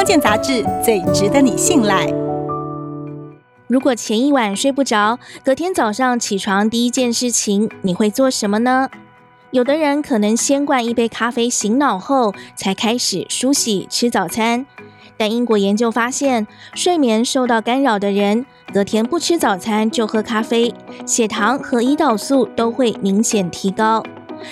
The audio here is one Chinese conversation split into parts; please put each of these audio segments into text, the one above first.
康健杂志最值得你信赖。如果前一晚睡不着，隔天早上起床第一件事情，你会做什么呢？有的人可能先灌一杯咖啡醒脑后，才开始梳洗吃早餐。但英国研究发现，睡眠受到干扰的人，隔天不吃早餐就喝咖啡，血糖和胰岛素都会明显提高，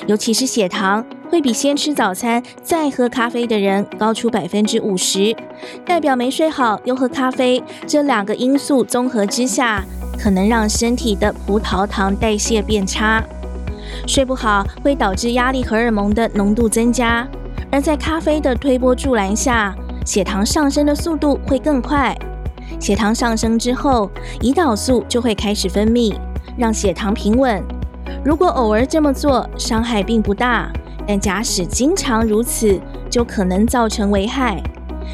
尤其是血糖。会比先吃早餐再喝咖啡的人高出百分之五十，代表没睡好又喝咖啡，这两个因素综合之下，可能让身体的葡萄糖代谢变差。睡不好会导致压力荷尔蒙的浓度增加，而在咖啡的推波助澜下，血糖上升的速度会更快。血糖上升之后，胰岛素就会开始分泌，让血糖平稳。如果偶尔这么做，伤害并不大。但假使经常如此，就可能造成危害。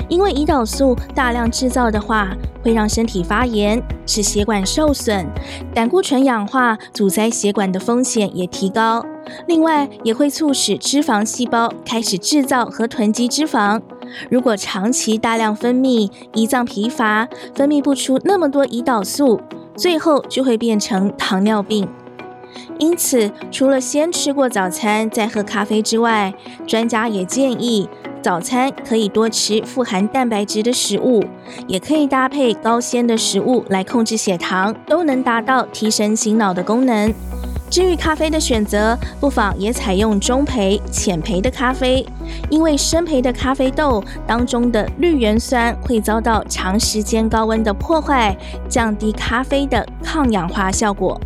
因为胰岛素大量制造的话，会让身体发炎，使血管受损，胆固醇氧化阻塞血管的风险也提高。另外，也会促使脂肪细胞开始制造和囤积脂肪。如果长期大量分泌，胰脏疲乏，分泌不出那么多胰岛素，最后就会变成糖尿病。因此，除了先吃过早餐再喝咖啡之外，专家也建议早餐可以多吃富含蛋白质的食物，也可以搭配高纤的食物来控制血糖，都能达到提神醒脑的功能。至于咖啡的选择，不妨也采用中培、浅焙的咖啡，因为深焙的咖啡豆当中的绿原酸会遭到长时间高温的破坏，降低咖啡的抗氧化效果。